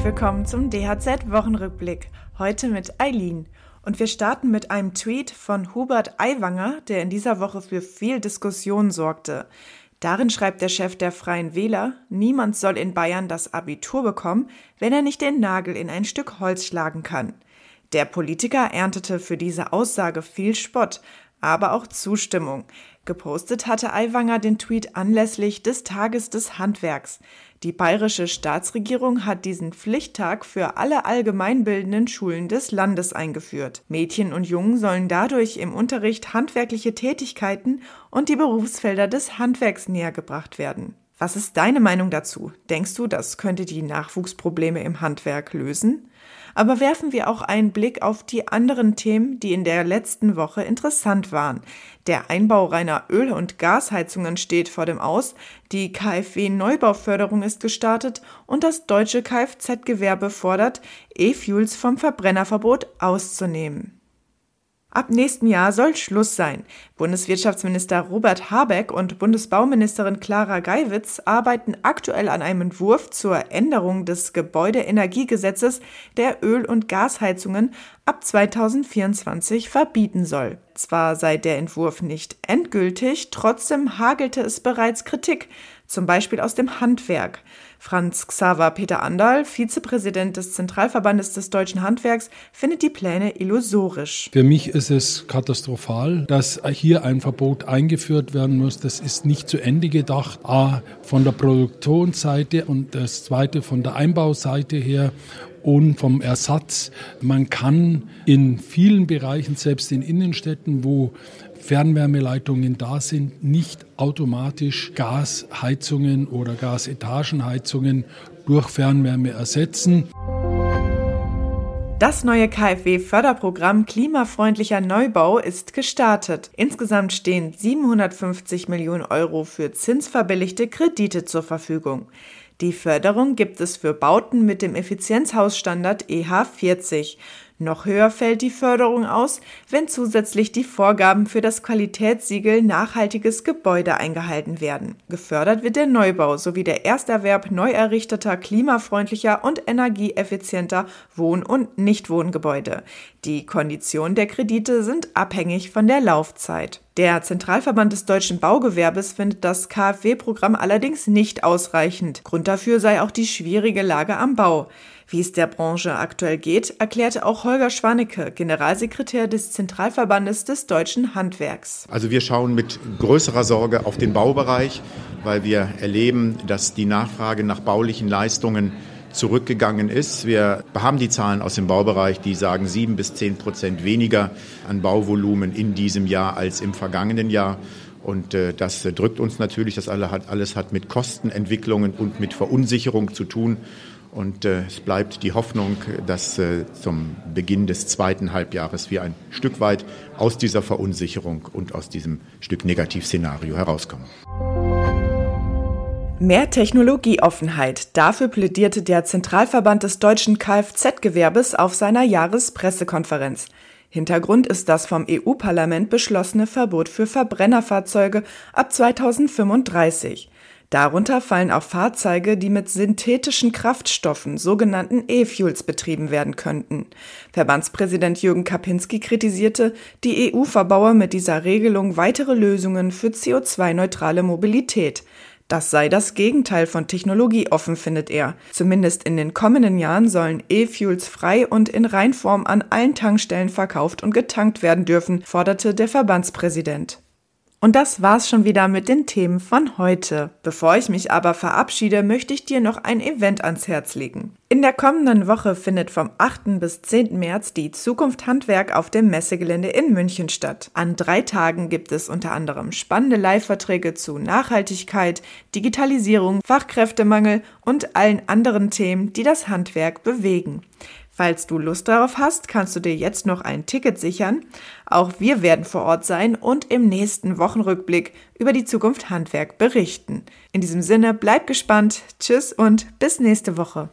Herzlich willkommen zum DHZ-Wochenrückblick. Heute mit Eileen. Und wir starten mit einem Tweet von Hubert Aiwanger, der in dieser Woche für viel Diskussion sorgte. Darin schreibt der Chef der Freien Wähler, niemand soll in Bayern das Abitur bekommen, wenn er nicht den Nagel in ein Stück Holz schlagen kann. Der Politiker erntete für diese Aussage viel Spott, aber auch Zustimmung. Gepostet hatte Aiwanger den Tweet anlässlich des Tages des Handwerks. Die bayerische Staatsregierung hat diesen Pflichttag für alle allgemeinbildenden Schulen des Landes eingeführt. Mädchen und Jungen sollen dadurch im Unterricht handwerkliche Tätigkeiten und die Berufsfelder des Handwerks nähergebracht werden. Was ist deine Meinung dazu? Denkst du, das könnte die Nachwuchsprobleme im Handwerk lösen? Aber werfen wir auch einen Blick auf die anderen Themen, die in der letzten Woche interessant waren. Der Einbau reiner Öl- und Gasheizungen steht vor dem Aus, die KfW-Neubauförderung ist gestartet und das deutsche Kfz-Gewerbe fordert, E-Fuels vom Verbrennerverbot auszunehmen. Ab nächstem Jahr soll Schluss sein. Bundeswirtschaftsminister Robert Habeck und Bundesbauministerin Clara Geiwitz arbeiten aktuell an einem Entwurf zur Änderung des Gebäudeenergiegesetzes, der Öl- und Gasheizungen ab 2024 verbieten soll. Zwar sei der Entwurf nicht endgültig, trotzdem hagelte es bereits Kritik, zum Beispiel aus dem Handwerk. Franz Xaver Peter Andal, Vizepräsident des Zentralverbandes des deutschen Handwerks, findet die Pläne illusorisch. Für mich ist es katastrophal, dass hier ein Verbot eingeführt werden muss. Das ist nicht zu Ende gedacht. A, von der Produktionsseite und das zweite von der Einbauseite her und vom Ersatz. Man kann in vielen Bereichen, selbst in Innenstädten, wo Fernwärmeleitungen da sind, nicht automatisch Gasheizungen oder Gasetagenheizungen durch Fernwärme ersetzen. Das neue KfW-Förderprogramm Klimafreundlicher Neubau ist gestartet. Insgesamt stehen 750 Millionen Euro für zinsverbilligte Kredite zur Verfügung. Die Förderung gibt es für Bauten mit dem Effizienzhausstandard EH40. Noch höher fällt die Förderung aus, wenn zusätzlich die Vorgaben für das Qualitätssiegel nachhaltiges Gebäude eingehalten werden. Gefördert wird der Neubau sowie der Ersterwerb neu errichteter, klimafreundlicher und energieeffizienter Wohn- und Nichtwohngebäude. Die Konditionen der Kredite sind abhängig von der Laufzeit. Der Zentralverband des deutschen Baugewerbes findet das KfW-Programm allerdings nicht ausreichend. Grund dafür sei auch die schwierige Lage am Bau. Wie es der Branche aktuell geht, erklärte auch Holger Schwanecke, Generalsekretär des Zentralverbandes des deutschen Handwerks. Also wir schauen mit größerer Sorge auf den Baubereich, weil wir erleben, dass die Nachfrage nach baulichen Leistungen zurückgegangen ist. Wir haben die Zahlen aus dem Baubereich, die sagen sieben bis zehn Prozent weniger an Bauvolumen in diesem Jahr als im vergangenen Jahr. Und äh, das drückt uns natürlich, das alles hat, mit Kostenentwicklungen und mit Verunsicherung zu tun. Und äh, es bleibt die Hoffnung, dass äh, zum Beginn des zweiten Halbjahres wir ein Stück weit aus dieser Verunsicherung und aus diesem Stück Negativszenario herauskommen. Mehr Technologieoffenheit. Dafür plädierte der Zentralverband des deutschen Kfz-Gewerbes auf seiner Jahrespressekonferenz. Hintergrund ist das vom EU-Parlament beschlossene Verbot für Verbrennerfahrzeuge ab 2035. Darunter fallen auch Fahrzeuge, die mit synthetischen Kraftstoffen, sogenannten E-Fuels, betrieben werden könnten. Verbandspräsident Jürgen Kapinski kritisierte, die EU verbaue mit dieser Regelung weitere Lösungen für CO2-neutrale Mobilität. Das sei das Gegenteil von technologieoffen, findet er. Zumindest in den kommenden Jahren sollen E-Fuels frei und in Reinform an allen Tankstellen verkauft und getankt werden dürfen, forderte der Verbandspräsident. Und das war's schon wieder mit den Themen von heute. Bevor ich mich aber verabschiede, möchte ich dir noch ein Event ans Herz legen. In der kommenden Woche findet vom 8. bis 10. März die Zukunft Handwerk auf dem Messegelände in München statt. An drei Tagen gibt es unter anderem spannende Live-Verträge zu Nachhaltigkeit, Digitalisierung, Fachkräftemangel und allen anderen Themen, die das Handwerk bewegen. Falls du Lust darauf hast, kannst du dir jetzt noch ein Ticket sichern. Auch wir werden vor Ort sein und im nächsten Wochenrückblick über die Zukunft Handwerk berichten. In diesem Sinne, bleib gespannt. Tschüss und bis nächste Woche.